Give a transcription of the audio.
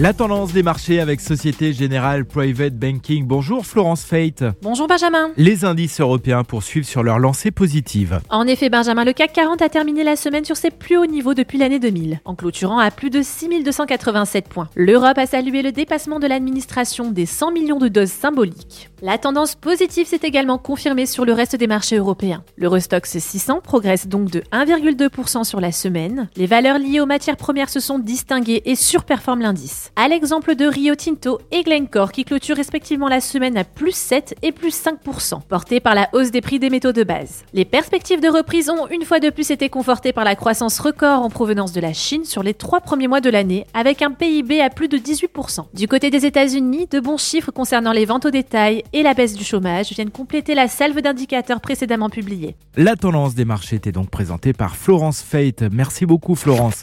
La tendance des marchés avec Société Générale Private Banking. Bonjour Florence Fate. Bonjour Benjamin. Les indices européens poursuivent sur leur lancée positive. En effet Benjamin, le CAC 40 a terminé la semaine sur ses plus hauts niveaux depuis l'année 2000, en clôturant à plus de 6287 points. L'Europe a salué le dépassement de l'administration des 100 millions de doses symboliques. La tendance positive s'est également confirmée sur le reste des marchés européens. L'Eurostox 600 progresse donc de 1,2% sur la semaine. Les valeurs liées aux matières premières se sont distinguées et surperforment l'indice à l'exemple de Rio Tinto et Glencore qui clôturent respectivement la semaine à plus 7 et plus 5%, portés par la hausse des prix des métaux de base. Les perspectives de reprise ont une fois de plus été confortées par la croissance record en provenance de la Chine sur les trois premiers mois de l'année, avec un PIB à plus de 18%. Du côté des États-Unis, de bons chiffres concernant les ventes au détail et la baisse du chômage viennent compléter la salve d'indicateurs précédemment publiés. La tendance des marchés était donc présentée par Florence Fate. Merci beaucoup Florence.